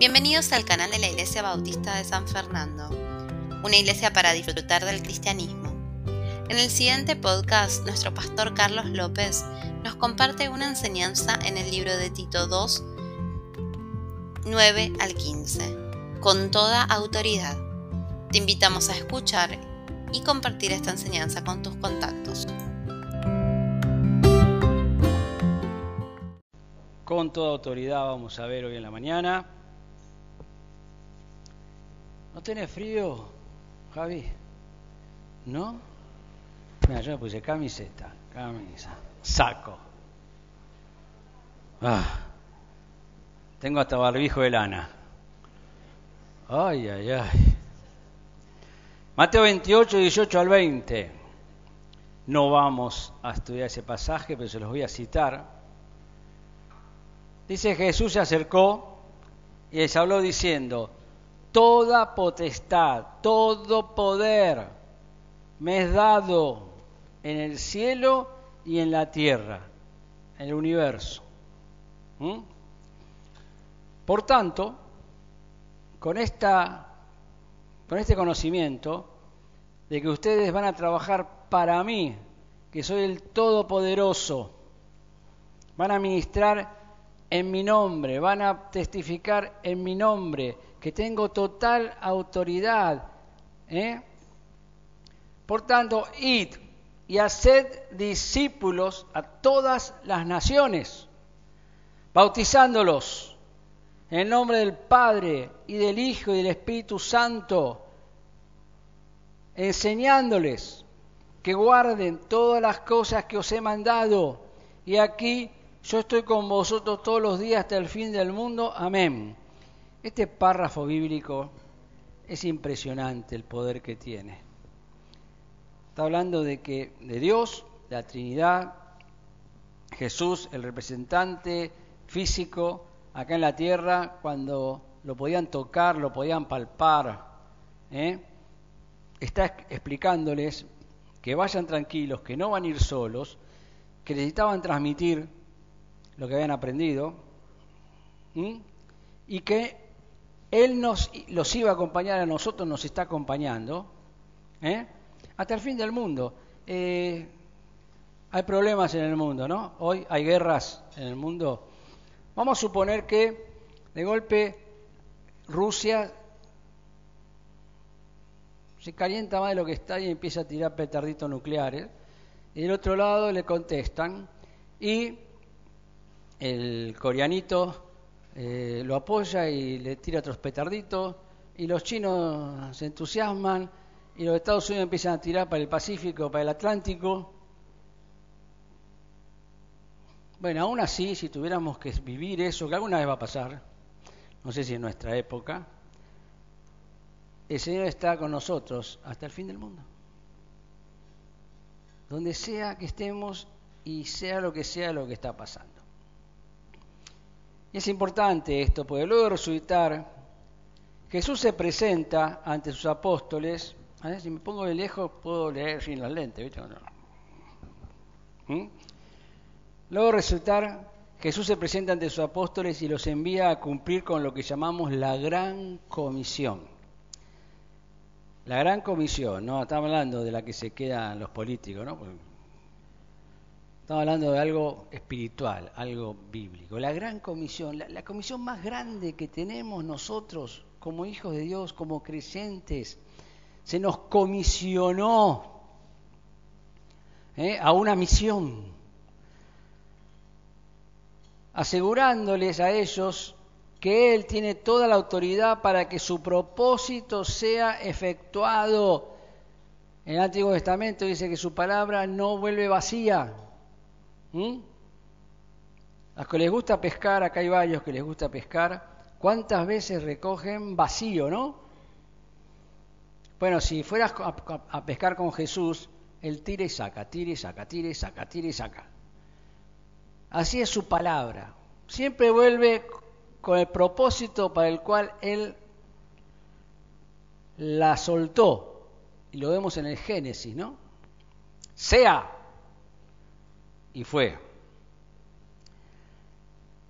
Bienvenidos al canal de la Iglesia Bautista de San Fernando, una iglesia para disfrutar del cristianismo. En el siguiente podcast, nuestro pastor Carlos López nos comparte una enseñanza en el libro de Tito 2, 9 al 15, con toda autoridad. Te invitamos a escuchar y compartir esta enseñanza con tus contactos. Con toda autoridad vamos a ver hoy en la mañana. ¿No tenés frío, Javi? ¿No? Mira, yo puse camiseta, camisa, saco. Ah, tengo hasta barbijo de lana. Ay, ay, ay. Mateo 28, 18 al 20. No vamos a estudiar ese pasaje, pero se los voy a citar. Dice Jesús se acercó y les habló diciendo, toda potestad, todo poder me es dado en el cielo y en la tierra, en el universo. ¿Mm? Por tanto, con, esta, con este conocimiento de que ustedes van a trabajar para mí, que soy el Todopoderoso, van a ministrar en mi nombre, van a testificar en mi nombre, que tengo total autoridad. ¿eh? Por tanto, id y haced discípulos a todas las naciones, bautizándolos en el nombre del Padre y del Hijo y del Espíritu Santo, enseñándoles que guarden todas las cosas que os he mandado. Y aquí yo estoy con vosotros todos los días hasta el fin del mundo. Amén. Este párrafo bíblico es impresionante el poder que tiene. Está hablando de que de Dios, de la Trinidad, Jesús, el representante físico acá en la tierra, cuando lo podían tocar, lo podían palpar, ¿eh? está explicándoles que vayan tranquilos, que no van a ir solos, que necesitaban transmitir lo que habían aprendido, y que Él nos, los iba a acompañar a nosotros, nos está acompañando, ¿eh? hasta el fin del mundo. Eh, hay problemas en el mundo, ¿no? Hoy hay guerras en el mundo. Vamos a suponer que de golpe Rusia se calienta más de lo que está y empieza a tirar petarditos nucleares. Y del otro lado le contestan y el coreanito eh, lo apoya y le tira otros petarditos, y los chinos se entusiasman, y los Estados Unidos empiezan a tirar para el Pacífico, para el Atlántico. Bueno, aún así, si tuviéramos que vivir eso, que alguna vez va a pasar, no sé si en nuestra época, el Señor está con nosotros hasta el fin del mundo. Donde sea que estemos y sea lo que sea lo que está pasando. Y es importante esto, porque luego de resucitar, Jesús se presenta ante sus apóstoles. A ver, si me pongo de lejos puedo leer sin las lentes, ¿viste? ¿Mm? Luego de resucitar, Jesús se presenta ante sus apóstoles y los envía a cumplir con lo que llamamos la gran comisión. La gran comisión, no estamos hablando de la que se quedan los políticos, ¿no? Estamos hablando de algo espiritual, algo bíblico. La gran comisión, la, comisión más grande que tenemos nosotros como hijos de Dios, como creyentes, se nos comisionó ¿eh? a una misión, asegurándoles a ellos que Él tiene toda la autoridad para que su propósito sea efectuado. En el Antiguo Testamento dice que su palabra no vuelve vacía, ¿Mm? A los que les gusta pescar, acá hay varios que les gusta pescar, ¿cuántas veces recogen vacío, no? Bueno, si fueras a, pescar con Jesús, Él tira y saca, tira y saca, tira y saca, tira y saca. Así es su palabra. Siempre vuelve con el propósito para el cual Él la soltó. Y lo vemos en el Génesis, ¿no? Sea y fue.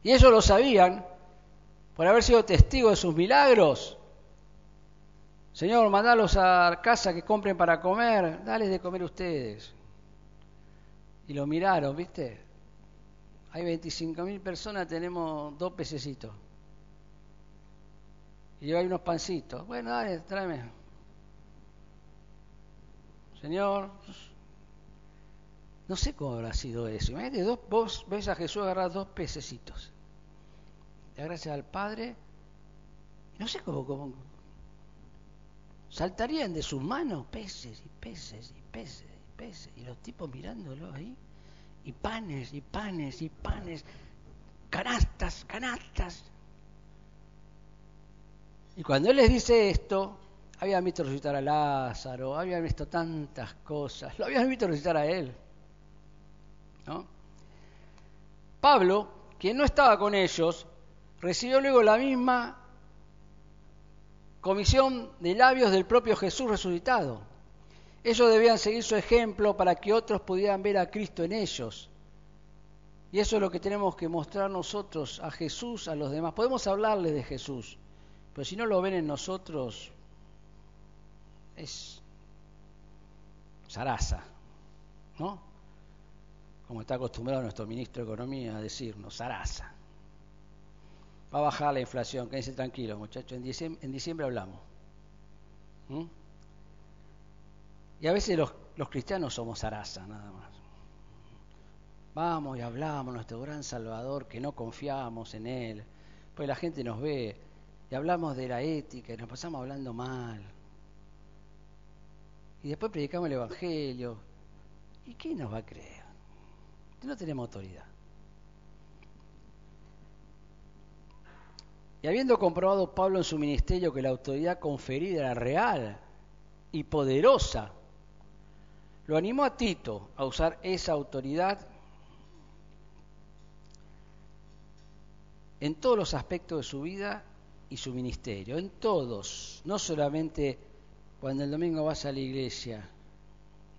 Y ellos lo sabían por haber sido testigo de sus milagros. Señor, mandalos a casa que compren para comer, dales de comer ustedes. Y lo miraron, ¿viste? Hay 25.000 personas, tenemos dos pececitos. Y hay unos pancitos. Bueno, dale, tráeme. Señor, no sé cómo habrá sido eso. Imagínate, dos, vos ves a Jesús agarrar dos pececitos. Da gracias al Padre. No sé cómo, cómo. Saltarían de sus manos peces y peces y peces y peces. Y los tipos mirándolo ahí. Y panes y panes y panes. Canastas, canastas. Y cuando Él les dice esto, habían visto resucitar a Lázaro, habían visto tantas cosas, lo habían visto resucitar a Él. Pablo, quien no estaba con ellos, recibió luego la misma comisión de labios del propio Jesús resucitado. Ellos debían seguir su ejemplo para que otros pudieran ver a Cristo en ellos. Y eso es lo que tenemos que mostrar nosotros a Jesús, a los demás. Podemos hablarles de Jesús, pero si no lo ven en nosotros, es zaraza, ¿no? Como está acostumbrado nuestro ministro de Economía a decirnos, zaraza. Va a bajar la inflación, quédense tranquilos muchachos, en diciembre, en diciembre hablamos. ¿Mm? Y a veces los, cristianos somos zaraza, nada más. Vamos y hablamos, nuestro gran Salvador, que no confiamos en Él. Pues la gente nos ve y hablamos de la ética y nos pasamos hablando mal. Y después predicamos el Evangelio. ¿Y quién nos va a creer? No tenemos autoridad. Y habiendo comprobado Pablo en su ministerio que la autoridad conferida era real y poderosa, lo animó a Tito a usar esa autoridad en todos los aspectos de su vida y su ministerio, en todos, no solamente cuando el domingo vas a la iglesia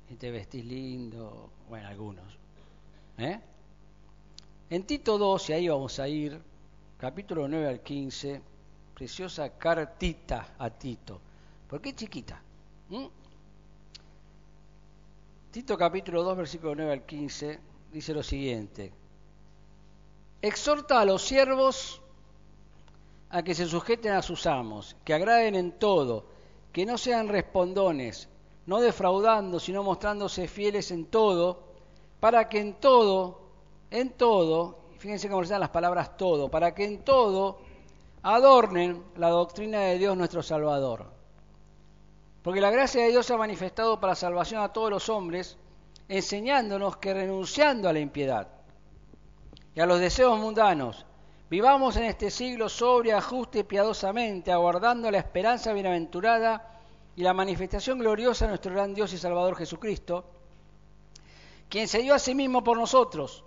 y te vestís lindo, bueno, algunos, ¿Eh? En Tito 2, y ahí vamos a ir, capítulo 9 al 15, preciosa cartita a Tito. ¿Por qué chiquita? ¿Mm? Tito capítulo 2, versículo 9 al 15, dice lo siguiente. Exhorta a los siervos a que se sujeten a sus amos, que agraden en todo, que no sean respondones, no defraudando, sino mostrándose fieles en todo, para que en todo, en todo, fíjense cómo dan las palabras todo, para que en todo adornen la doctrina de Dios nuestro Salvador. Porque la gracia de Dios se ha manifestado para salvación a todos los hombres, enseñándonos que renunciando a la impiedad y a los deseos mundanos, vivamos en este siglo sobria, justa y piadosamente, aguardando la esperanza bienaventurada y la manifestación gloriosa de nuestro gran Dios y Salvador Jesucristo, quien se dio a sí mismo por nosotros,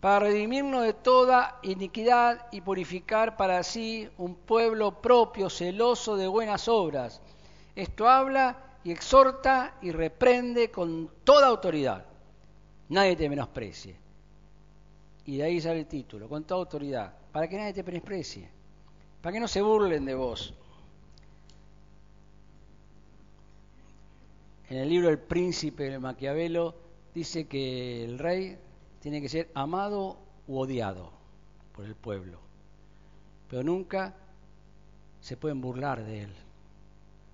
para redimirnos de toda iniquidad y purificar para sí un pueblo propio, celoso de buenas obras. Esto habla y exhorta y reprende con toda autoridad. Nadie te menosprecie. Y de ahí sale el título, con toda autoridad, para que nadie te menosprecie, para que no se burlen de vos. En el libro El Príncipe de Maquiavelo, dice que el rey tiene que ser amado u odiado por el pueblo, pero nunca se pueden burlar de él,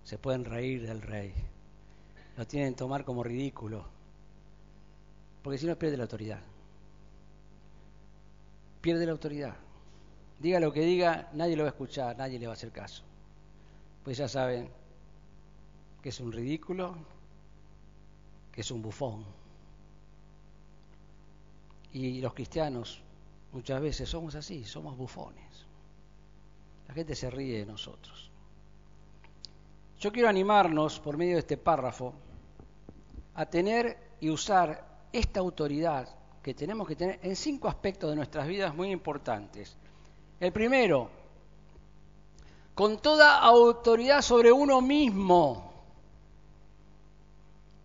se pueden reír del rey, lo tienen que tomar como ridículo, porque si no pierde la autoridad, pierde la autoridad. Diga lo que diga, nadie lo va a escuchar, nadie le va a hacer caso. Pues ya saben que es un ridículo, que es un bufón. Y los cristianos muchas veces somos así, somos bufones. La gente se ríe de nosotros. Yo quiero animarnos por medio de este párrafo a tener y usar esta autoridad que tenemos que tener en cinco aspectos de nuestras vidas muy importantes. El primero, con toda autoridad sobre uno mismo,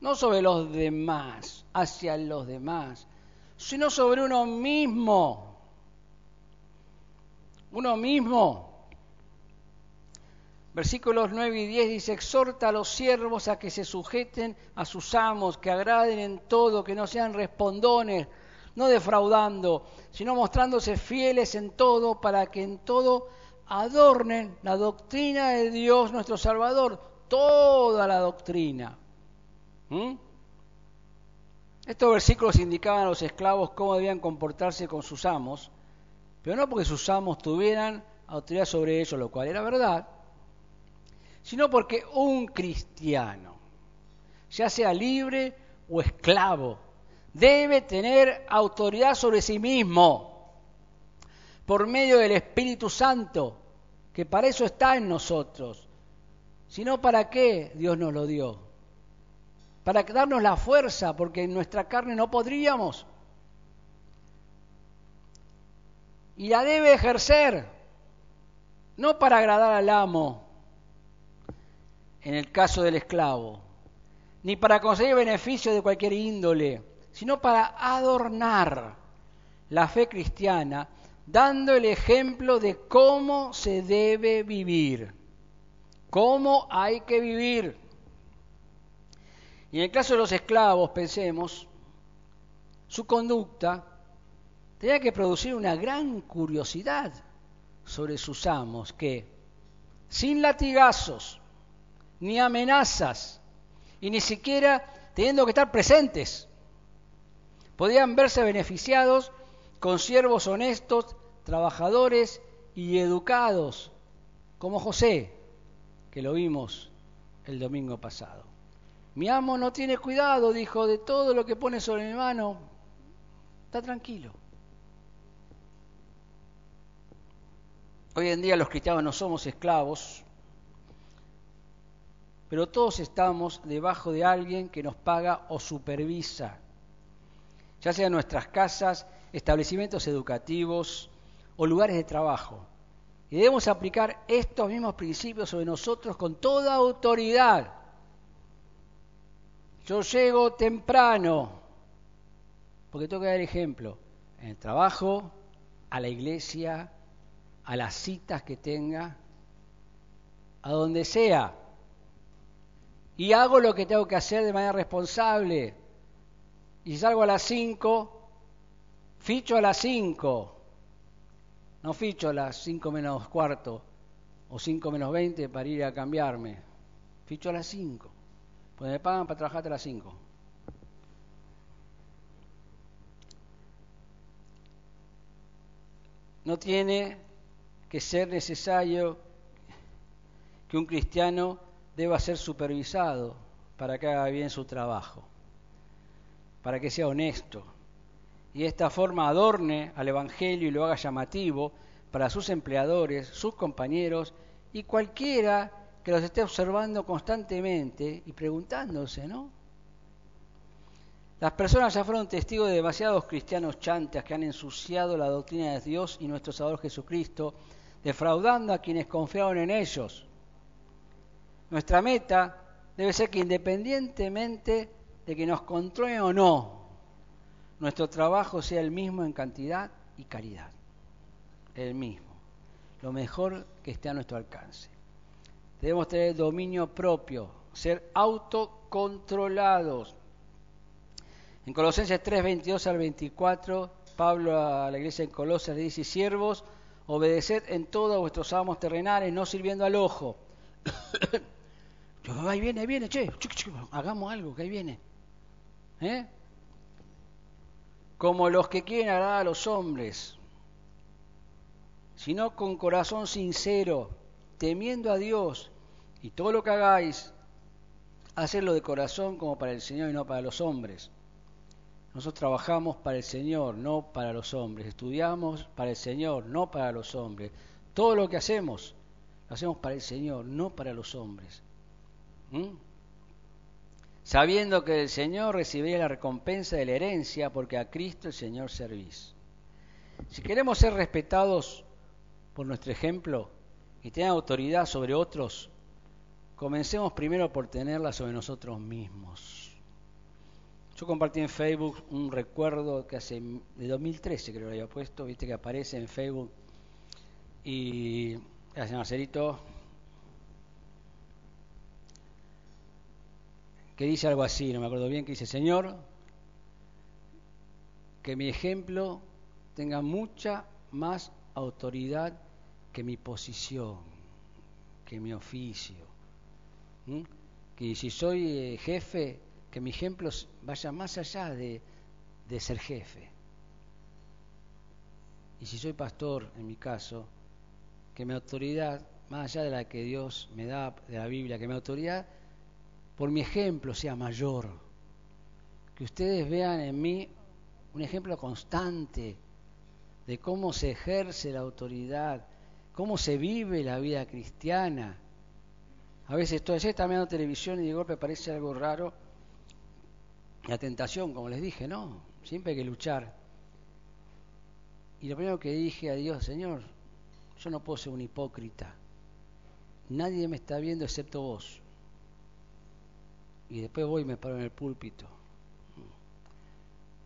no sobre los demás, hacia los demás, sino sobre uno mismo. uno mismo. Versículos 9 y 10 dice, exhorta a los siervos a que se sujeten a sus amos, que agraden en todo, que no sean respondones, no defraudando, sino mostrándose fieles en todo, para que en todo adornen la doctrina de Dios nuestro Salvador, toda la doctrina. ¿Mm? Estos versículos indicaban a los esclavos cómo debían comportarse con sus amos, pero no porque sus amos tuvieran autoridad sobre ellos, lo cual era verdad, sino porque un cristiano, ya sea libre o esclavo, debe tener autoridad sobre sí mismo por medio del Espíritu Santo, que para eso está en nosotros. Sino para qué Dios nos lo dio. Para darnos la fuerza, porque en nuestra carne no podríamos. Y la debe ejercer, no para agradar al amo, en el caso del esclavo, ni para conseguir beneficio de cualquier índole, sino para adornar la fe cristiana, dando el ejemplo de cómo se debe vivir, cómo hay que vivir. Y en el caso de los esclavos, pensemos, su conducta tenía que producir una gran curiosidad sobre sus amos, que sin latigazos, ni amenazas, y ni siquiera teniendo que estar presentes, podían verse beneficiados con siervos honestos, trabajadores y educados, como José, que lo vimos el domingo pasado. Mi amo no tiene cuidado, dijo, de todo lo que pone sobre mi mano. Está tranquilo. Hoy en día los cristianos no somos esclavos, pero todos estamos debajo de alguien que nos paga o supervisa ya sean nuestras casas, establecimientos educativos o lugares de trabajo. Y debemos aplicar estos mismos principios sobre nosotros con toda autoridad. Yo llego temprano, porque tengo que dar ejemplo, en el trabajo, a la iglesia, a las citas que tenga, a donde sea. Y hago lo que tengo que hacer de manera responsable. Y salgo a las 5, ficho a las 5, no ficho a las 5 menos cuarto o 5 menos 20 para ir a cambiarme, ficho a las 5, pues me pagan para trabajar hasta las 5. No tiene que ser necesario que un cristiano deba ser supervisado para que haga bien su trabajo para que sea honesto y de esta forma adorne al Evangelio y lo haga llamativo para sus empleadores, sus compañeros y cualquiera que los esté observando constantemente y preguntándose, ¿no? Las personas ya fueron testigos de demasiados cristianos chantas que han ensuciado la doctrina de Dios y nuestro Salvador Jesucristo, defraudando a quienes confiaron en ellos. Nuestra meta debe ser que independientemente de que nos controle o no, nuestro trabajo sea el mismo en cantidad y calidad. El mismo. Lo mejor que esté a nuestro alcance. Debemos tener dominio propio, ser autocontrolados. En Colosenses 3, 22 al 24, Pablo a la iglesia en Colosas le dice, siervos, obedeced en todo a vuestros amos terrenales, no sirviendo al ojo. ahí viene, ahí viene, che, hagamos algo, que ahí viene. ¿Eh? como los que quieren agradar a los hombres, sino con corazón sincero, temiendo a Dios, y todo lo que hagáis, hacerlo de corazón como para el Señor y no para los hombres. Nosotros trabajamos para el Señor, no para los hombres. Estudiamos para el Señor, no para los hombres. Todo lo que hacemos, lo hacemos para el Señor, no para los hombres. ¿Mm? sabiendo que el Señor recibiría la recompensa de la herencia, porque a Cristo el Señor servís. Si queremos ser respetados por nuestro ejemplo y tener autoridad sobre otros, comencemos primero por tenerla sobre nosotros mismos. Yo compartí en Facebook un recuerdo que hace de 2013 creo que lo había puesto, viste que aparece en Facebook. Y gracias Marcelito, que dice algo así, no me acuerdo bien, que dice, Señor, que mi ejemplo tenga mucha más autoridad que mi posición, que mi oficio. Que si soy eh, jefe, que mi ejemplo vaya más allá de, de ser jefe. Y si soy pastor, en mi caso, que mi autoridad, más allá de la que Dios me da de la Biblia, que mi autoridad, por mi ejemplo, sea mayor. Que ustedes vean en mí un ejemplo constante de cómo se ejerce la autoridad, cómo se vive la vida cristiana. A veces estoy, está mirando televisión y de golpe parece algo raro. La tentación, como les dije, no, siempre hay que luchar. Y lo primero que dije a Dios, Señor, yo no puedo ser un hipócrita. Nadie me está viendo excepto vos. Y después voy y me paro en el púlpito.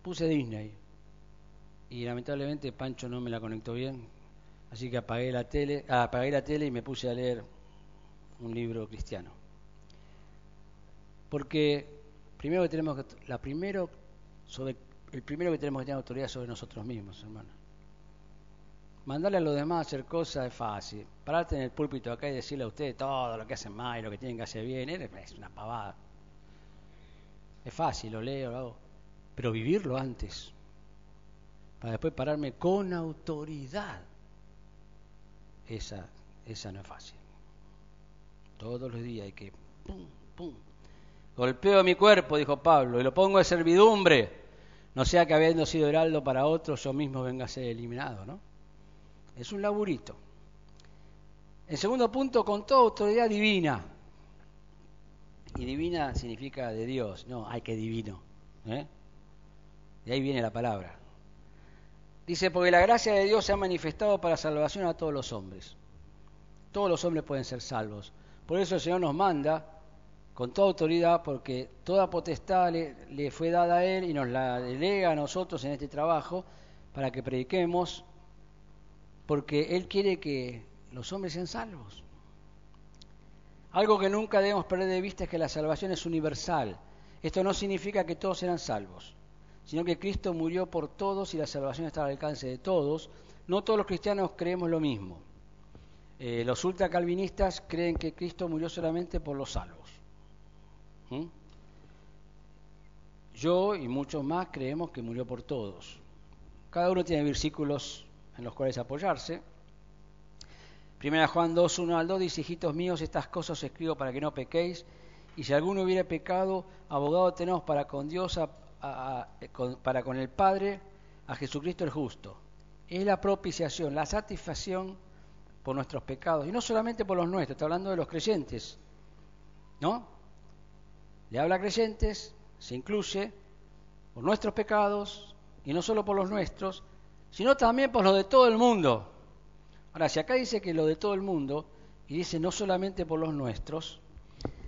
Puse Disney. Y lamentablemente Pancho no me la conectó bien. Así que apagué la tele, ah, apagué la tele y me puse a leer un libro cristiano. Porque primero que tenemos que, la primero sobre el primero que tenemos que tener autoridad sobre nosotros mismos, hermano. Mandarle a los demás a hacer cosas es fácil. Pararte en el púlpito acá y decirle a ustedes todo lo que hacen mal y lo que tienen que hacer bien, es una pavada. Es fácil, lo leo, lo hago. Pero vivirlo antes, para después pararme con autoridad, esa, esa no es fácil. Todos los días hay que, pum, pum. Golpeo mi cuerpo, dijo Pablo, y lo pongo de servidumbre, no sea que habiendo sido heraldo para otros, yo mismo venga a ser eliminado, ¿no? Es un laburito. En segundo punto, con toda autoridad divina. Y divina significa de Dios, no, hay que divino. ¿eh? De ahí viene la palabra. Dice, porque la gracia de Dios se ha manifestado para salvación a todos los hombres. Todos los hombres pueden ser salvos. Por eso el Señor nos manda con toda autoridad, porque toda potestad le, fue dada a Él y nos la delega a nosotros en este trabajo para que prediquemos porque Él quiere que los hombres sean salvos. Algo que nunca debemos perder de vista es que la salvación es universal. Esto no significa que todos serán salvos, sino que Cristo murió por todos y la salvación está al alcance de todos. No todos los cristianos creemos lo mismo. Eh, los ultracalvinistas creen que Cristo murió solamente por los salvos. ¿Mm? Yo y muchos más creemos que murió por todos. Cada uno tiene versículos en los cuales apoyarse. Primera Juan 2, 1 al 2 dice, hijitos míos, estas cosas os escribo para que no pequéis, y si alguno hubiera pecado, abogado tenemos para con Dios, para con el Padre, a Jesucristo el justo. Es la propiciación, la satisfacción por nuestros pecados, y no solamente por los nuestros, está hablando de los creyentes, ¿no? Le habla a creyentes, se incluye por nuestros pecados, y no solo por los nuestros, sino también por lo de todo el mundo. Ahora, si acá dice que lo de todo el mundo, y dice no solamente por los nuestros,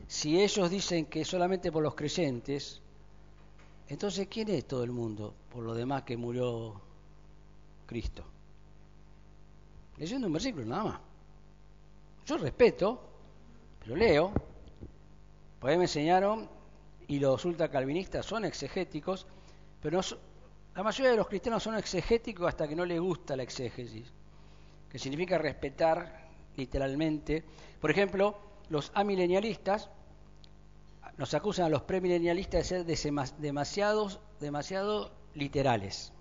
si ellos dicen que solamente por los creyentes, entonces ¿quién es todo el mundo por lo demás que murió Cristo? Leyendo un versículo nada más. Yo respeto, pero leo. Pues me enseñaron, y los ultracalvinistas son exegéticos, pero no, la mayoría de los cristianos son exegéticos hasta que no les gusta la exégesis, que significa respetar literalmente. Por ejemplo, los amilenialistas nos acusan a los premilenialistas de ser demasiados, demasiado literales.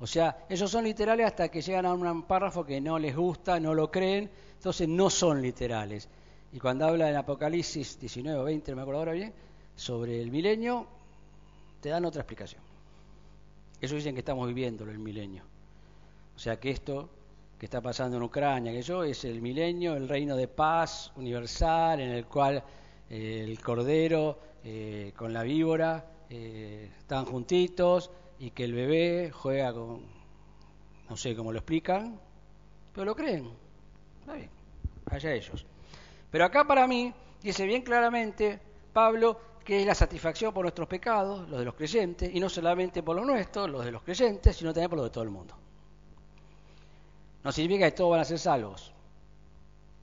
O sea, ellos son literales hasta que llegan a un párrafo que no les gusta, no lo creen, entonces no son literales. Y cuando habla en Apocalipsis 19 o 20, no me acuerdo ahora bien, sobre el milenio, te dan otra explicación. Eso dicen que estamos viviendo el milenio. O sea que esto que está pasando en Ucrania, que yo, es el milenio, el reino de paz universal, en el cual el cordero eh, con la víbora eh, están juntitos y que el bebé juega con, no sé cómo lo explican, pero lo creen. Está bien, allá ellos. Pero acá para mí dice bien claramente Pablo que es la satisfacción por nuestros pecados, los de los creyentes, y no solamente por los nuestros, los de los creyentes, sino también por los de todo el mundo. No significa que todos van a ser salvos,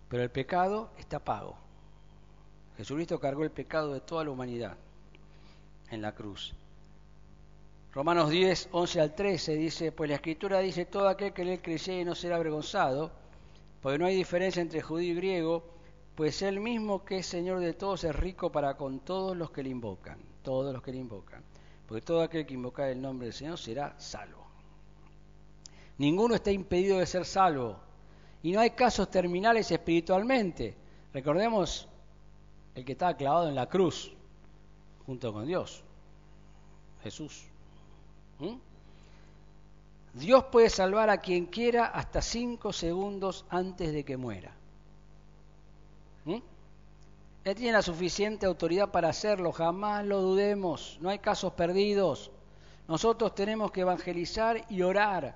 pero el pecado está pago. Jesucristo cargó el pecado de toda la humanidad en la cruz. Romanos 10, 11 al 13 dice, pues la escritura dice, todo aquel que le creyere no será avergonzado, porque no hay diferencia entre judío y griego, pues él mismo que es Señor de todos es rico para con todos los que le invocan, todos los que le invocan, porque todo aquel que invoca el nombre del Señor será salvo. Ninguno está impedido de ser salvo, y no hay casos terminales espiritualmente. Recordemos el que estaba clavado en la cruz, junto con Dios, Jesús. ¿Mm? Dios puede salvar a quien quiera hasta cinco segundos antes de que muera. ¿Mm? Él tiene la suficiente autoridad para hacerlo, jamás lo dudemos, no hay casos perdidos. Nosotros tenemos que evangelizar y orar,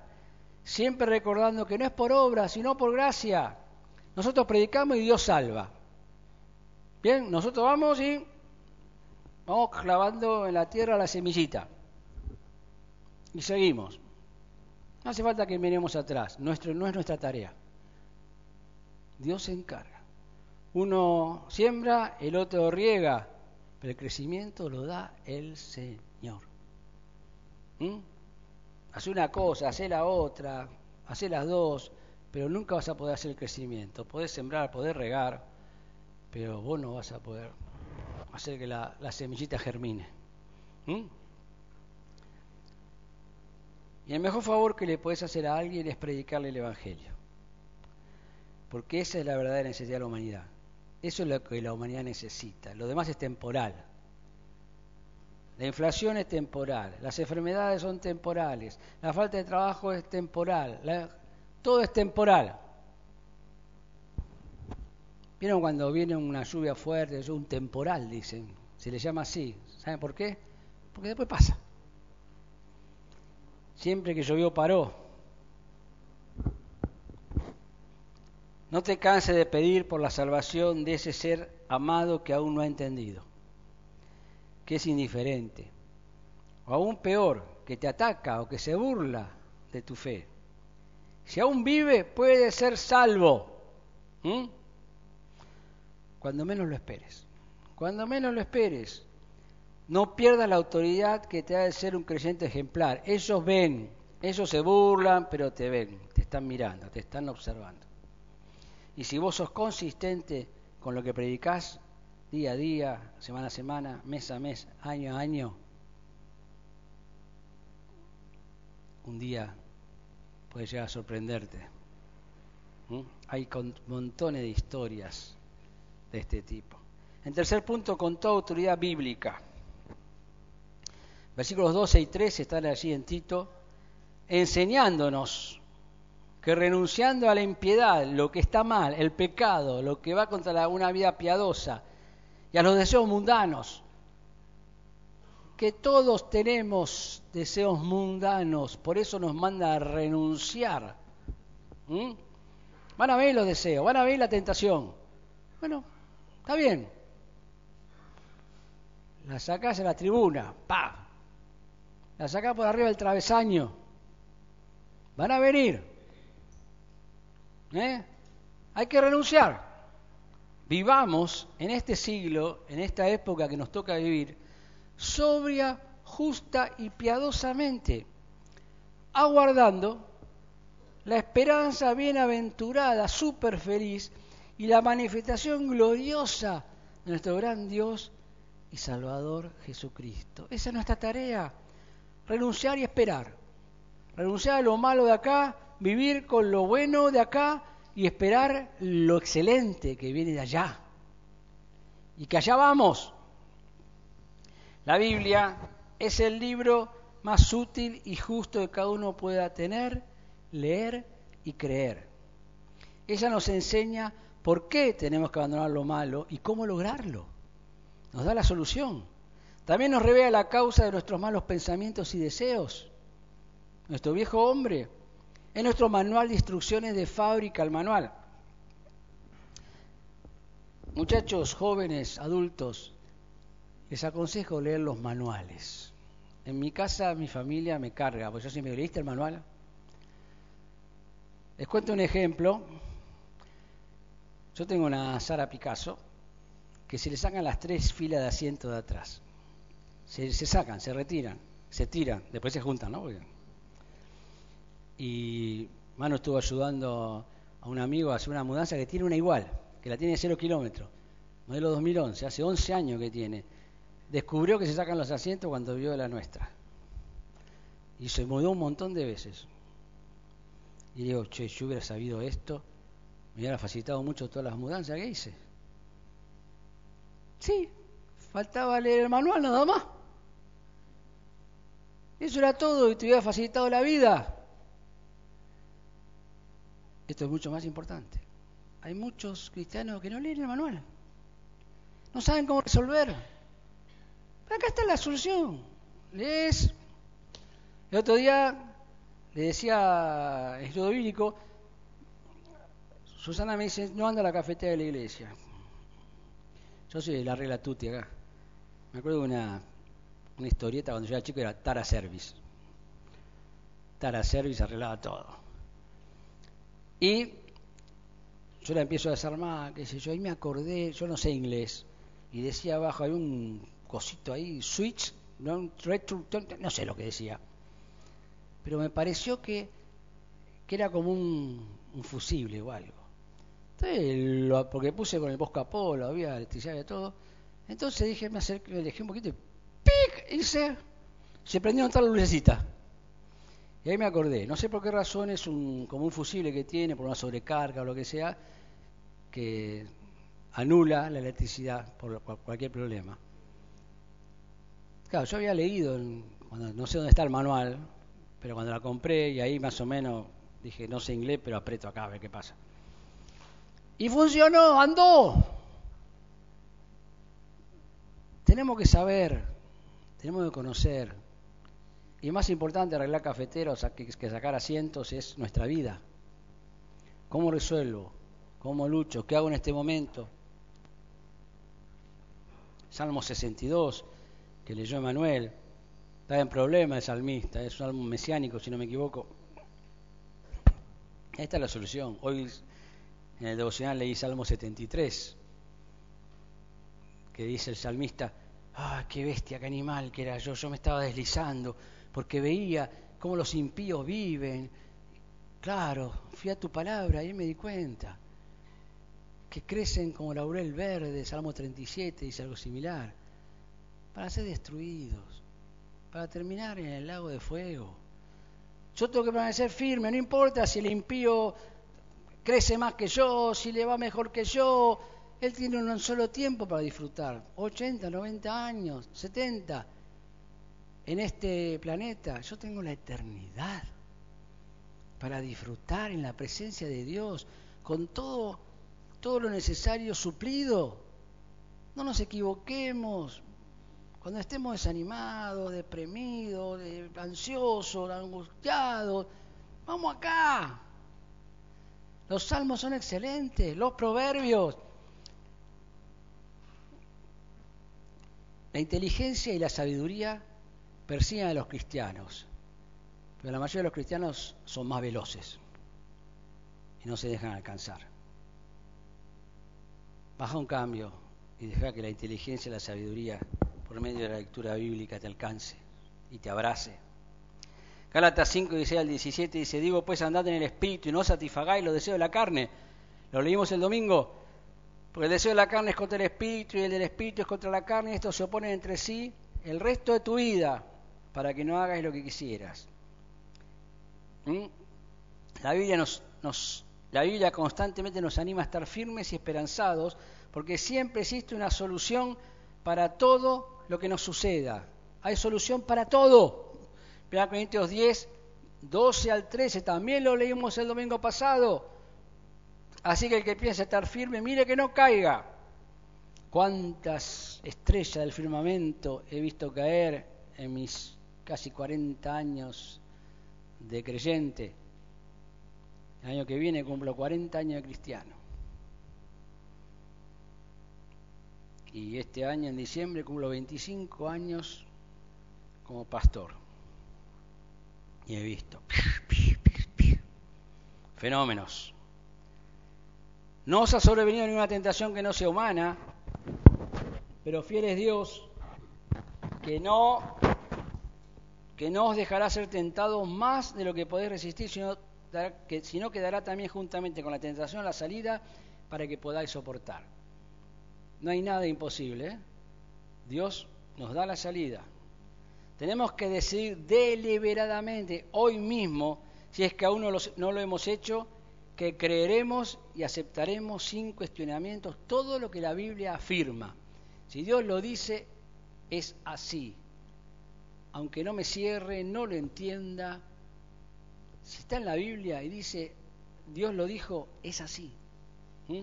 siempre recordando que no es por obra, sino por gracia. Nosotros predicamos y Dios salva. Bien, nosotros vamos y vamos clavando en la tierra la semillita. Y seguimos. No hace falta que miremos atrás, Nuestro, no es nuestra tarea. Dios se encarga. Uno siembra, el otro riega, pero el crecimiento lo da el Señor. ¿Mm? Hace una cosa, hace la otra, hace las dos, pero nunca vas a poder hacer el crecimiento. Podés sembrar, podés regar, pero vos no vas a poder hacer que la, semillita germine. Y el mejor favor que le puedes hacer a alguien es predicarle el Evangelio. Porque esa es la verdadera necesidad de la humanidad. Eso es lo que la humanidad necesita. Lo demás es temporal. La inflación es temporal, las enfermedades son temporales, la falta de trabajo es temporal, todo es temporal. ¿Vieron cuando viene una lluvia fuerte, un temporal, dicen? Se le llama así. ¿Saben por qué? Porque después pasa. Siempre que llovió paró. No te canses de pedir por la salvación de ese ser amado que aún no ha entendido, que es indiferente, o aún peor, que te ataca o que se burla de tu fe. Si aún vive, puede ser salvo. Cuando menos lo esperes. Cuando menos lo esperes. No pierdas la autoridad que te ha de ser un creyente ejemplar. Ellos ven, ellos se burlan, pero te ven, te están mirando, te están observando. Y si vos sos consistente con lo que predicás día a día, semana a semana, mes a mes, año a año, un día puede llegar a sorprenderte. ¿Mm? Hay montones de historias de este tipo. En tercer punto, con toda autoridad bíblica. Versículos 12 y 13 están allí en Tito, enseñándonos que renunciando a la impiedad, lo que está mal, el pecado, lo que va contra una vida piadosa y a los deseos mundanos, que todos tenemos deseos mundanos, por eso nos manda a renunciar. ¿Mm? Van a ver los deseos, van a ver la tentación. Bueno, está bien. La sacás a la tribuna, pa, la saca por arriba del travesaño. Van a venir. ¿Eh? Hay que renunciar. Vivamos en este siglo, en esta época que nos toca vivir, sobria, justa y piadosamente, aguardando la esperanza bienaventurada, súper feliz y la manifestación gloriosa de nuestro gran Dios y Salvador Jesucristo. Esa es nuestra tarea renunciar y esperar. Renunciar a lo malo de acá, vivir con lo bueno de acá y esperar lo excelente que viene de allá. Y que allá vamos. La Biblia es el libro más útil y justo que cada uno pueda tener, leer y creer. Ella nos enseña por qué tenemos que abandonar lo malo y cómo lograrlo. Nos da la solución. También nos revela la causa de nuestros malos pensamientos y deseos. Nuestro viejo hombre. Es nuestro manual de instrucciones de fábrica, el manual. Muchachos, jóvenes, adultos, les aconsejo leer los manuales. En mi casa, mi familia me carga, porque yo siempre leíste el manual. Les cuento un ejemplo. Yo tengo una Sara Picasso que se le sacan las tres filas de asiento de atrás. Se, sacan, se retiran, se tiran, después se juntan, ¿no? Y Mano estuvo ayudando a un amigo a hacer una mudanza que tiene una igual, que la tiene cero kilómetros, modelo 2011, hace 11 años que tiene. Descubrió que se sacan los asientos cuando vio la nuestra. Y se mudó un montón de veces. Y digo, che, yo hubiera sabido esto, me hubiera facilitado mucho todas las mudanzas que hice. Sí, faltaba leer el manual nada más. Eso era todo y te hubiera facilitado la vida. Esto es mucho más importante. Hay muchos cristianos que no leen el manual. No saben cómo resolver. Pero acá está la solución. Lees. El otro día le decía el estudio Susana me dice, no anda a la cafetera de la iglesia. Yo soy la regla tutti acá. Me acuerdo de una, una historieta cuando yo era chico, era Tara Service. Tara Service arreglaba todo. Y yo la empiezo a desarmar, qué sé yo, ahí me acordé, yo no sé inglés, y decía abajo, hay un cosito ahí, switch, no, no sé lo que decía. Pero me pareció que, que era como un fusible o algo porque puse con el Bosco Apolo, había electricidad y todo. Entonces dije, me acerqué, me dejé un poquito y ¡pic! Y se, prendieron todas las lucecitas. Y ahí me acordé, no sé por qué razón es un, como un fusible que tiene, por una sobrecarga o lo que sea, que anula la electricidad por, cualquier problema. Claro, yo había leído, cuando, no sé dónde está el manual, pero cuando la compré y ahí más o menos dije, no sé inglés, pero aprieto acá a ver qué pasa. Y funcionó, andó. Tenemos que saber, tenemos que conocer. Y más importante, arreglar cafeteros que, sacar asientos es nuestra vida. ¿Cómo resuelvo? ¿Cómo lucho? ¿Qué hago en este momento? Salmo 62, que leyó Emanuel, está en problema el salmista, es un salmo mesiánico, si no me equivoco. Esta es la solución. Hoy en el devocional leí Salmo 73, que dice el salmista, ah, qué bestia, qué animal que era yo, yo me estaba deslizando, porque veía cómo los impíos viven. Claro, fui a tu palabra y me di cuenta que crecen como laurel verde, Salmo 37 dice algo similar, para ser destruidos, para terminar en el lago de fuego. Yo tengo que permanecer firme, no importa si el impío crece más que yo, si le va mejor que yo. Él tiene un solo tiempo para disfrutar, 80, 90 años, 70 en este planeta. Yo tengo la eternidad para disfrutar en la presencia de Dios con todo, todo lo necesario suplido. No nos equivoquemos. Cuando estemos desanimados, deprimidos, ansiosos, angustiados, vamos acá, los salmos son excelentes, los proverbios. La inteligencia y la sabiduría persiguen a los cristianos, pero la mayoría de los cristianos son más veloces y no se dejan alcanzar. Baja un cambio y deja que la inteligencia y la sabiduría, por medio de la lectura bíblica, te alcance y te abrace Gálatas 5, 16 al 17 dice, digo pues andad en el espíritu y no satisfagáis los deseos de la carne. Lo leímos el domingo. Porque el deseo de la carne es contra el espíritu y el del espíritu es contra la carne y estos se oponen entre sí el resto de tu vida para que no hagas lo que quisieras. ¿Mm? La Biblia nos, nos, la Biblia constantemente nos anima a estar firmes y esperanzados porque siempre existe una solución para todo lo que nos suceda. Hay solución para todo. 1 Corintios 10, 12 al 13, también lo leímos el domingo pasado. Así que el que piensa estar firme, mire que no caiga. Cuántas estrellas del firmamento he visto caer en mis casi 40 años de creyente. El año que viene cumplo 40 años de cristiano. Y este año, en diciembre, cumplo 25 años como pastor he visto fenómenos. No os ha sobrevenido ninguna tentación que no sea humana, pero fiel es Dios que no que no os dejará ser tentados más de lo que podéis resistir, sino que, sino que dará también juntamente con la tentación la salida para que podáis soportar. No hay nada imposible. ¿eh? Dios nos da la salida. Tenemos que decidir deliberadamente hoy mismo, si es que aún no, no lo hemos hecho, que creeremos y aceptaremos sin cuestionamientos todo lo que la Biblia afirma. Si Dios lo dice, es así. Aunque no me cierre, no lo entienda, si está en la Biblia y dice, Dios lo dijo, es así. ¿Mm?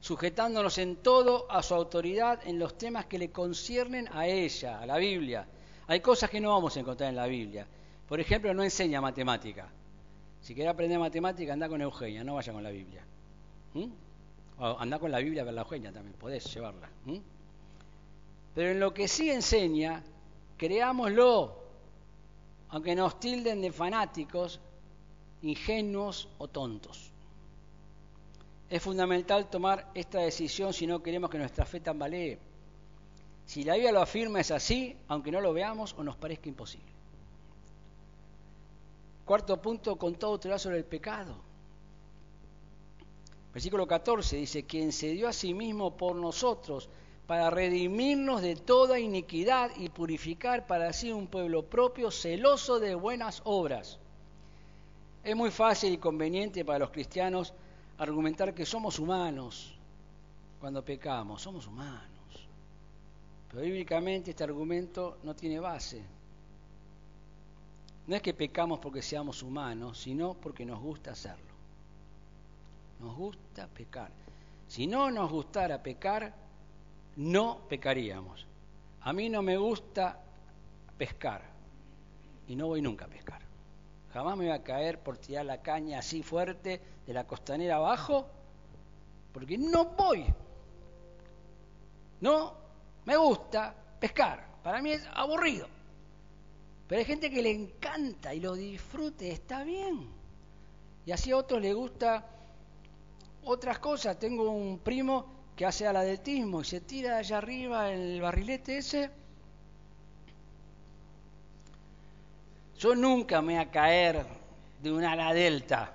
Sujetándonos en todo a su autoridad en los temas que le conciernen a ella, a la Biblia. Hay cosas que no vamos a encontrar en la Biblia. Por ejemplo, no enseña matemática. Si quiere aprender matemática, anda con Eugenia, no vaya con la Biblia. ¿Mm? O anda con la Biblia con la Eugenia también, podés llevarla. ¿Mm? Pero en lo que sí enseña, creámoslo, aunque nos tilden de fanáticos, ingenuos o tontos. Es fundamental tomar esta decisión si no queremos que nuestra fe tambalee. Si la Biblia lo afirma es así, aunque no lo veamos o nos parezca imposible. Cuarto punto, con todo autoridad sobre el pecado. Versículo 14 dice, quien se dio a sí mismo por nosotros para redimirnos de toda iniquidad y purificar para sí un pueblo propio celoso de buenas obras. Es muy fácil y conveniente para los cristianos argumentar que somos humanos cuando pecamos, somos humanos. Pero bíblicamente este argumento no tiene base. No es que pecamos porque seamos humanos, sino porque nos gusta hacerlo. Nos gusta pecar. Si no nos gustara pecar, no pecaríamos. A mí no me gusta pescar y no voy nunca a pescar. Jamás me voy a caer por tirar la caña así fuerte de la costanera abajo, porque no voy. No me gusta pescar. Para mí es aburrido. Pero hay gente que le encanta y lo disfrute, está bien. Y así a otros les gusta otras cosas. Tengo un primo que hace atletismo y se tira allá arriba el barrilete ese, yo nunca me voy a caer de un ala delta,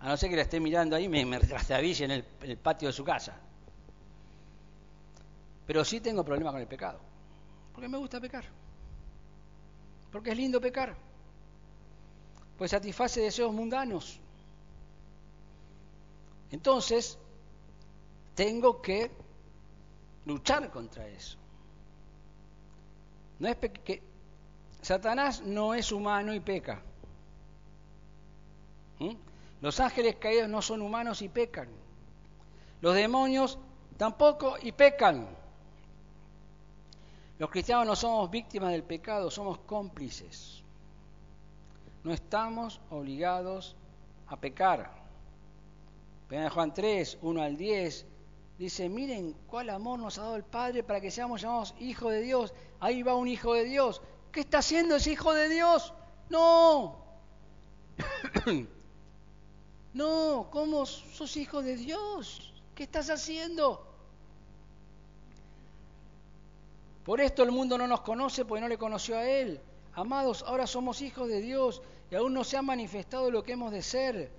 a no ser que la esté mirando ahí me, me en en el patio de su casa. Pero sí tengo problemas con el pecado, porque me gusta pecar, porque es lindo pecar, pues satisface deseos mundanos. Entonces, tengo que luchar contra eso. No es que Satanás no es humano y peca. ¿Mm? Los ángeles caídos no son humanos y pecan. Los demonios tampoco y pecan. Los cristianos no somos víctimas del pecado, somos cómplices. No estamos obligados a pecar. Vean Juan 3, 1 al 10, dice, miren cuál amor nos ha dado el Padre para que seamos llamados hijos de Dios. Ahí va un hijo de Dios. ¿Qué está haciendo ese hijo de Dios? No. no, ¿cómo sos hijo de Dios? ¿Qué estás haciendo? Por esto el mundo no nos conoce porque no le conoció a Él. Amados, ahora somos hijos de Dios y aún no se ha manifestado lo que hemos de ser.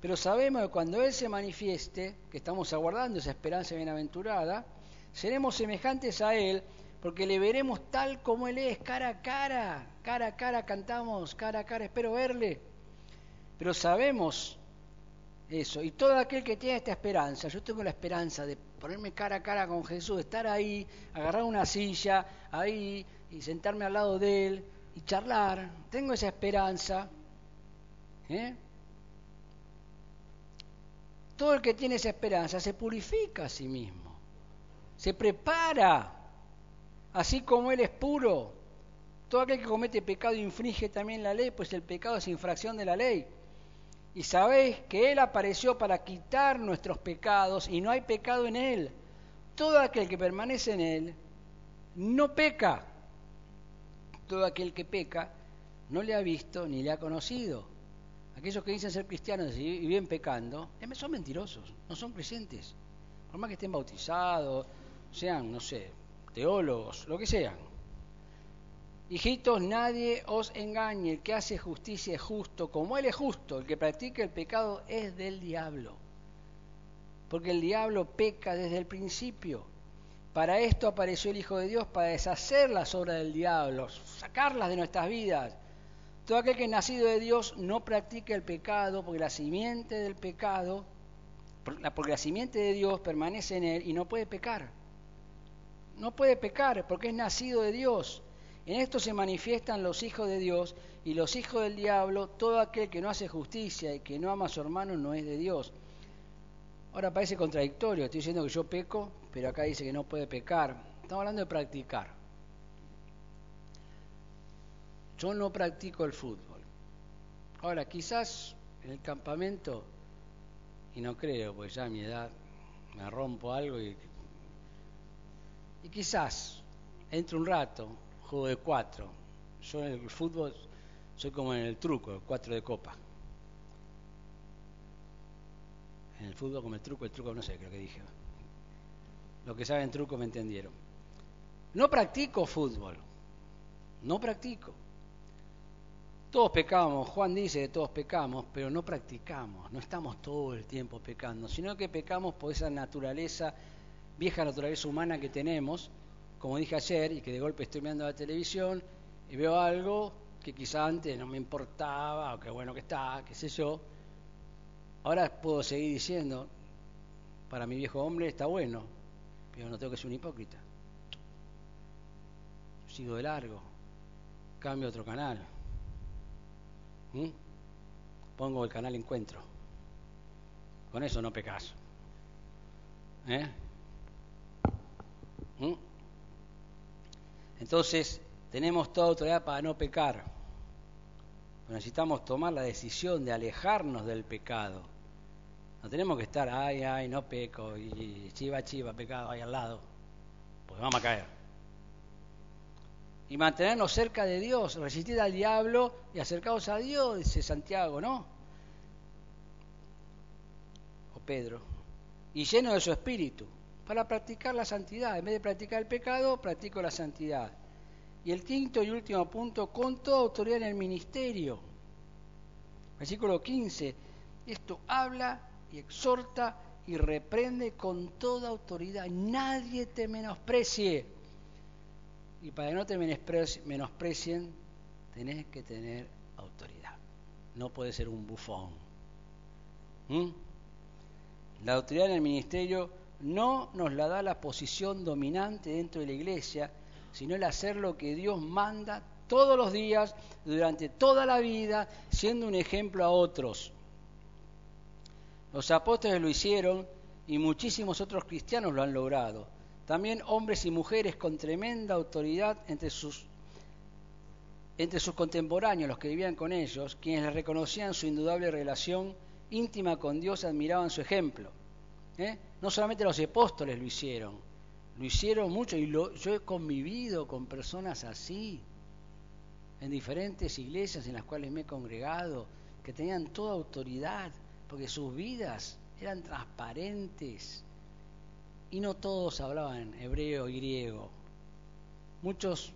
Pero sabemos que cuando Él se manifieste, que estamos aguardando esa esperanza bienaventurada, seremos semejantes a Él porque le veremos tal como Él es, cara a cara, cara a cara cantamos, cara a cara espero verle. Pero sabemos eso, y todo aquel que tiene esta esperanza, yo tengo la esperanza de ponerme cara a cara con Jesús, estar ahí, agarrar una silla, ahí, y sentarme al lado de Él, y charlar, tengo esa esperanza. ¿eh? Todo el que tiene esa esperanza se purifica a sí mismo, se prepara, así como Él es puro. Todo aquel que comete pecado infringe también la ley, pues el pecado es infracción de la ley. Y sabéis que Él apareció para quitar nuestros pecados y no hay pecado en Él. Todo aquel que permanece en Él no peca. Todo aquel que peca no le ha visto ni le ha conocido. aquellos que dicen ser cristianos y viven pecando, son mentirosos, no son creyentes. Por más que estén bautizados, sean, no sé, teólogos, lo que sean. Hijitos, nadie os engañe, el que hace justicia es justo, como Él es justo, el que practica el pecado es del diablo. Porque el diablo peca desde el principio. Para esto apareció el Hijo de Dios, para deshacer las obras del diablo, sacarlas de nuestras vidas. Todo aquel que es nacido de Dios no practica el pecado, porque la simiente del pecado, porque la simiente de Dios permanece en él y no puede pecar. No puede pecar porque es nacido de Dios. En esto se manifiestan los hijos de Dios y los hijos del diablo. Todo aquel que no hace justicia y que no ama a su hermano no es de Dios. Ahora parece contradictorio. Estoy diciendo que yo peco, pero acá dice que no puede pecar. Estamos hablando de practicar. Yo no practico el fútbol. Ahora, quizás en el campamento, y no creo, pues ya a mi edad me rompo algo y, y quizás entre un rato juego de cuatro. Yo en el fútbol soy como en el truco, el cuatro de copa. En el fútbol como el truco, el truco no sé, creo que dije. Los que saben truco me entendieron. No practico fútbol. No practico. Todos pecamos, Juan dice que todos pecamos, pero no practicamos, no estamos todo el tiempo pecando, sino que pecamos por esa naturaleza, vieja naturaleza humana que tenemos, como dije ayer, y que de golpe estoy mirando la televisión y veo algo que quizá antes no me importaba, o qué bueno que está, qué sé yo. Ahora puedo seguir diciendo, para mi viejo hombre está bueno, pero no tengo que ser un hipócrita. Sigo de largo, cambio otro canal. Pongo el canal Encuentro. Con eso no pecas. ¿Eh? ¿Mm? Entonces, tenemos toda autoridad para no pecar. necesitamos tomar la decisión de alejarnos del pecado. No tenemos que estar, ay, ay, no peco, y chiva, chiva, pecado ahí al lado, porque vamos a caer. Y mantenernos cerca de Dios, resistir al diablo y acercados a Dios, dice Santiago, ¿no? O Pedro. Y lleno de su espíritu para practicar la santidad. En vez de practicar el pecado, practico la santidad. Y el quinto y último punto, con toda autoridad en el ministerio. Versículo 15, esto habla y exhorta y reprende con toda autoridad. Nadie te menosprecie. Y para que no te menosprecien, tenés que tener autoridad. No puede ser un bufón. ¿Mm? La autoridad en el ministerio no nos la da la posición dominante dentro de la iglesia, sino el hacer lo que Dios manda todos los días, durante toda la vida, siendo un ejemplo a otros. Los apóstoles lo hicieron y muchísimos otros cristianos lo han logrado. También hombres y mujeres con tremenda autoridad entre sus, entre sus contemporáneos, los que vivían con ellos, quienes les reconocían su indudable relación íntima con Dios, admiraban su ejemplo. ¿Eh? No solamente los apóstoles lo hicieron, lo hicieron mucho y yo he convivido con personas así, en diferentes iglesias en las cuales me he congregado, que tenían toda autoridad, porque sus vidas eran transparentes y no todos hablaban hebreo y griego, muchos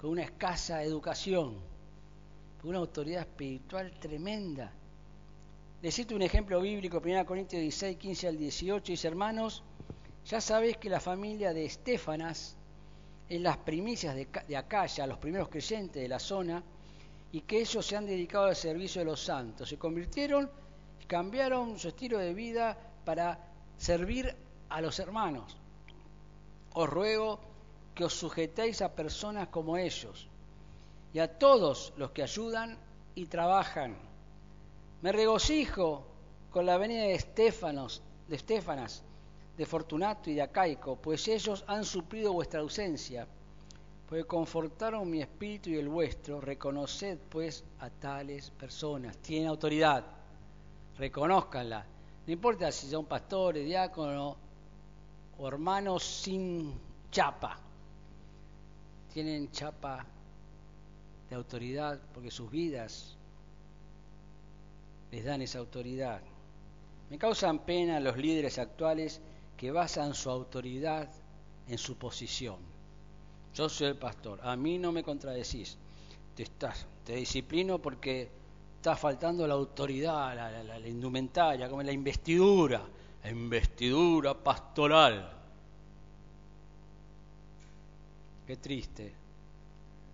con una escasa educación, con una autoridad espiritual tremenda les un ejemplo bíblico, 1 Corintios 16, 15 al 18, dice, hermanos, ya sabéis que la familia de Estefanas es las primicias de, de Acaya, los primeros creyentes de la zona, y que ellos se han dedicado al servicio de los santos. Se convirtieron y cambiaron su estilo de vida para servir a los hermanos. Os ruego que os sujetéis a personas como ellos y a todos los que ayudan y trabajan me regocijo con la venida de Estefanos, de Estefanas, de Fortunato y de Acaico, pues ellos han suplido vuestra ausencia, pues confortaron mi espíritu y el vuestro. Reconoced pues a tales personas, tienen autoridad, reconózcanla. No importa si son pastores, diáconos o hermanos sin chapa, tienen chapa de autoridad porque sus vidas les dan esa autoridad. Me causan pena los líderes actuales que basan su autoridad en su posición. Yo soy el pastor, a mí no me contradecís. Te, estás, te disciplino porque está faltando la autoridad, la, la indumentaria, como la investidura, la investidura pastoral. Qué triste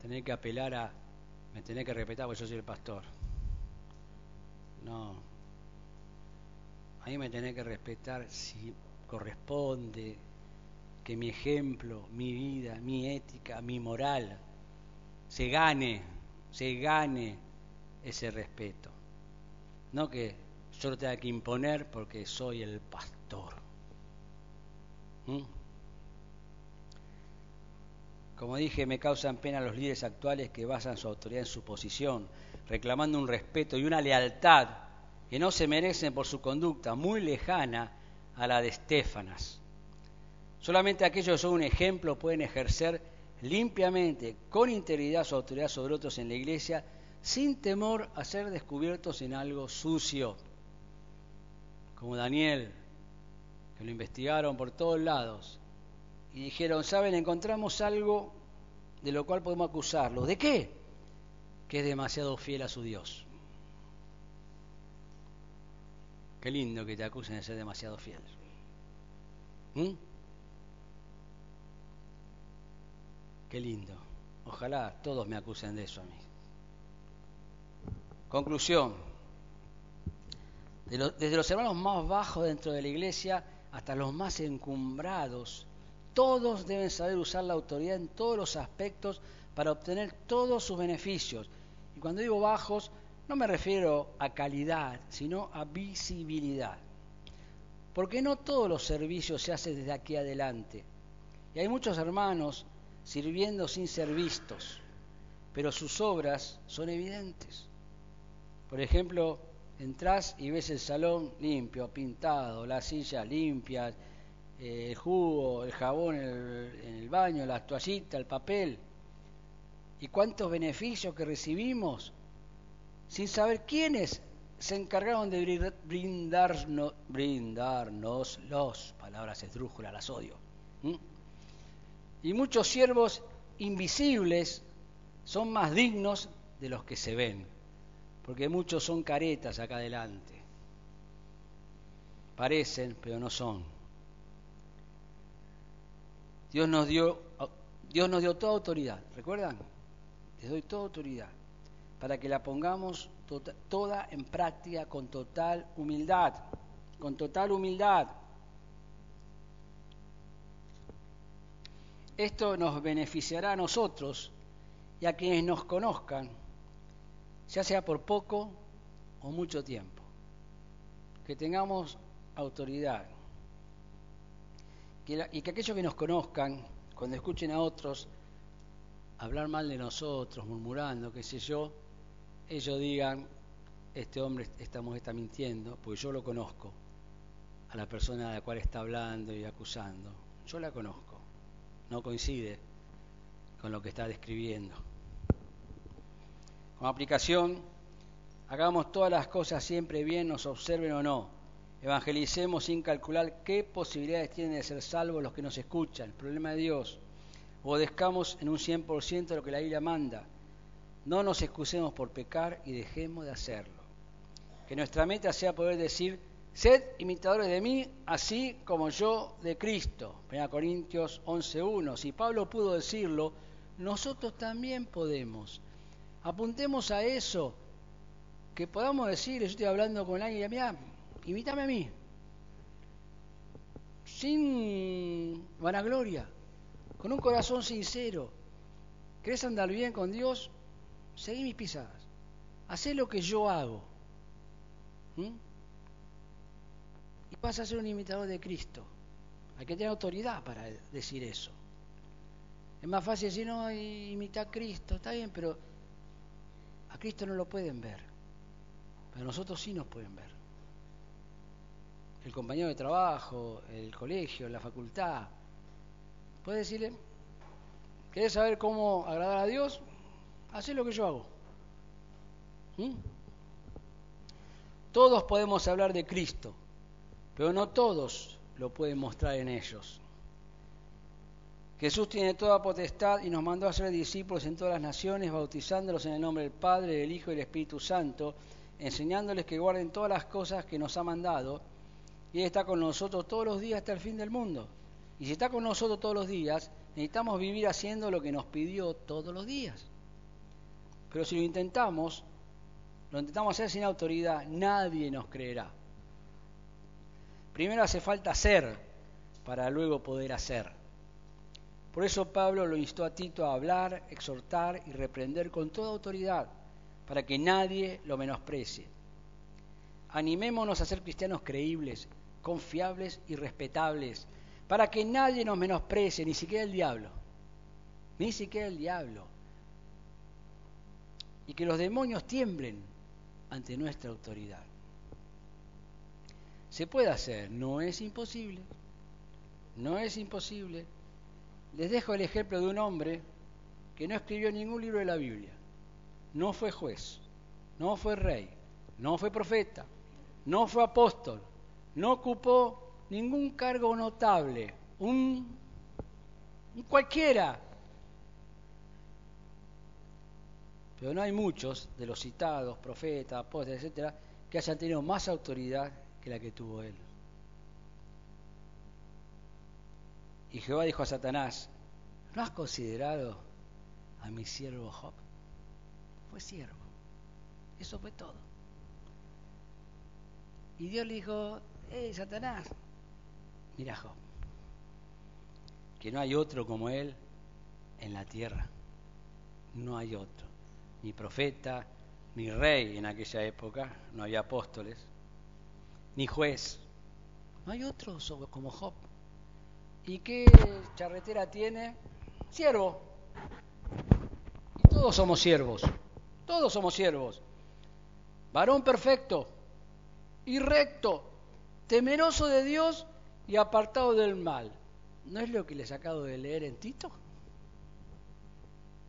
tener que apelar a, me tener que respetar porque yo soy el pastor. No, a mí me tenés que respetar si corresponde que mi ejemplo, mi vida, mi ética, mi moral, se gane, se gane ese respeto. No que yo lo tenga que imponer porque soy el pastor. ¿Mm? Como dije, me causan pena los líderes actuales que basan su autoridad en su posición, reclamando un respeto y una lealtad que no se merecen por su conducta muy lejana a la de Estefanas. Solamente aquellos que son un ejemplo pueden ejercer limpiamente, con integridad, su autoridad sobre otros en la iglesia, sin temor a ser descubiertos en algo sucio. Como Daniel, que lo investigaron por todos lados y dijeron, saben, encontramos algo de lo cual podemos acusarlo. ¿De qué? Que es demasiado fiel a su Dios. Qué lindo que te acusen de ser demasiado fiel. ¿Mm? Qué lindo. Ojalá todos me acusen de eso a mí. Conclusión. desde los hermanos más bajos dentro de la iglesia hasta los más encumbrados, todos deben saber usar la autoridad en todos los aspectos para obtener todos sus beneficios. Y cuando digo bajos, no me refiero a calidad, sino a visibilidad. Porque no todos los servicios se hacen desde aquí adelante. Y hay muchos hermanos sirviendo sin ser vistos, pero sus obras son evidentes. Por ejemplo, entras y ves el salón limpio, pintado, las sillas limpias, eh, el jugo, el jabón en el, en el baño, la toallita, el papel. ¿Y cuántos beneficios que recibimos sin saber quiénes se encargaron de brindarnos, los, palabras esdrújulas, las odio. Y muchos siervos invisibles son más dignos de los que se ven, porque muchos son caretas acá adelante. Parecen, pero no son. Dios nos dio, Dios nos dio toda autoridad, ¿recuerdan? Les doy toda autoridad para que la pongamos tota-, toda en práctica con total humildad, con total humildad. Esto nos beneficiará a nosotros y a quienes nos conozcan, ya sea por poco o mucho tiempo. Que tengamos autoridad. y que aquellos que nos conozcan, cuando escuchen a otros hablar mal de nosotros, murmurando, qué sé yo, ellos digan, este hombre, esta está mintiendo, pues yo lo conozco, a la persona a la cual está hablando y acusando. Yo la conozco, no coincide con lo que está describiendo. Como aplicación, hagamos todas las cosas siempre bien, nos observen o no. Evangelicemos sin calcular qué posibilidades tienen de ser salvos los que nos escuchan, el problema de Dios. Obedezcamos en un 100% de lo que la Biblia manda no nos excusemos por pecar y dejemos de hacerlo. Que nuestra meta sea poder decir, sed imitadores de mí, así como yo de Cristo. 1 Corintios 11.1. Si Pablo pudo decirlo, nosotros también podemos. Apuntemos a eso, que podamos decir, yo estoy hablando con alguien, mira, imítame a mí. Sin vanagloria, con un corazón sincero. ¿Querés andar bien con Dios? seguí mis pisadas, hacé lo que yo hago. Y vas a ser un imitador de Cristo. Hay que tener autoridad para decir eso. Es más fácil decir, no, imita a Cristo, está bien, pero a Cristo no lo pueden ver. Pero nosotros sí nos pueden ver. El compañero de trabajo, el colegio, la facultad. Puede decirle, ¿querés saber cómo agradar a Dios? Hacé lo que yo hago. ¿Mm? Todos podemos hablar de Cristo, pero no todos lo pueden mostrar en ellos. Jesús tiene toda potestad y nos mandó a ser discípulos en todas las naciones, bautizándolos en el nombre del Padre, del Hijo y del Espíritu Santo, enseñándoles que guarden todas las cosas que nos ha mandado, y Él está con nosotros todos los días hasta el fin del mundo. Y si está con nosotros todos los días, necesitamos vivir haciendo lo que nos pidió todos los días. Pero si lo intentamos, lo intentamos hacer sin autoridad, nadie nos creerá. Primero hace falta ser para luego poder hacer. Por eso Pablo lo instó a Tito a hablar, exhortar y reprender con toda autoridad, para que nadie lo menosprecie. Animémonos a ser cristianos creíbles, confiables y respetables, para que nadie nos menosprecie, ni siquiera el diablo, ni siquiera el diablo, y que los demonios tiemblen ante nuestra autoridad. Se puede hacer, no es imposible, no es imposible. Les dejo el ejemplo de un hombre que no escribió ningún libro de la Biblia, no fue juez, no fue rey, no fue profeta, no fue apóstol, no ocupó ningún cargo notable, un, cualquiera. Pero no hay muchos de los citados, profetas, apóstoles, etcétera, que hayan tenido más autoridad que la que tuvo él. Y Jehová dijo a Satanás, ¿no has considerado a mi siervo Job? Fue siervo. Eso fue todo. Y Dios le dijo, hey Satanás, mira Job, que no hay otro como él en la tierra. No hay otro. Ni profeta, ni rey en aquella época, no había apóstoles, ni juez. No hay otro como Job. ¿Y qué charretera tiene? Siervo. Y todos somos siervos. Todos somos siervos. Varón perfecto y recto, temeroso de Dios y apartado del mal. ¿No es lo que les acabo de leer en Tito?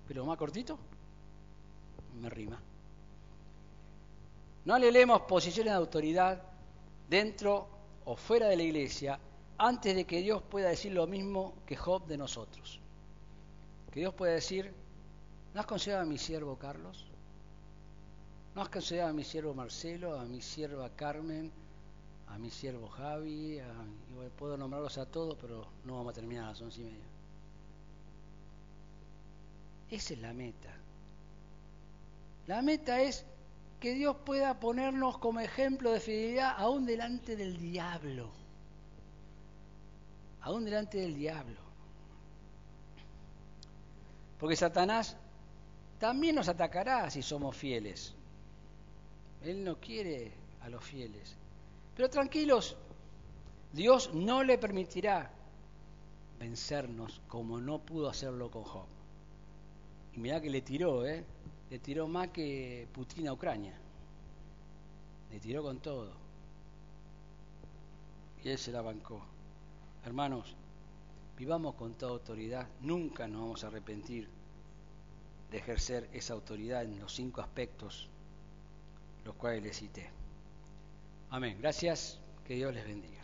Pero más cortito. Me rima. No le leemos posiciones de autoridad dentro o fuera de la iglesia antes de que Dios pueda decir lo mismo que Job de nosotros. Que Dios pueda decir, ¿no has considerado a mi siervo Carlos? ¿No has considerado a mi siervo Marcelo, a mi sierva Carmen, a mi siervo Javi? puedo nombrarlos a todos, pero no vamos a terminar a las once y media. Esa es la meta. La meta es que Dios pueda ponernos como ejemplo de fidelidad aún delante del diablo. Aún delante del diablo. Porque Satanás también nos atacará si somos fieles. Él no quiere a los fieles. Pero tranquilos, Dios no le permitirá vencernos como no pudo hacerlo con Job. Y mirá que le tiró, ¿eh? le tiró más que Putin a Ucrania. Le tiró con todo. Y él se la bancó. Hermanos, vivamos con toda autoridad. Nunca nos vamos a arrepentir de ejercer esa autoridad en los cinco aspectos los cuales les cité. Amén. Gracias. Que Dios les bendiga.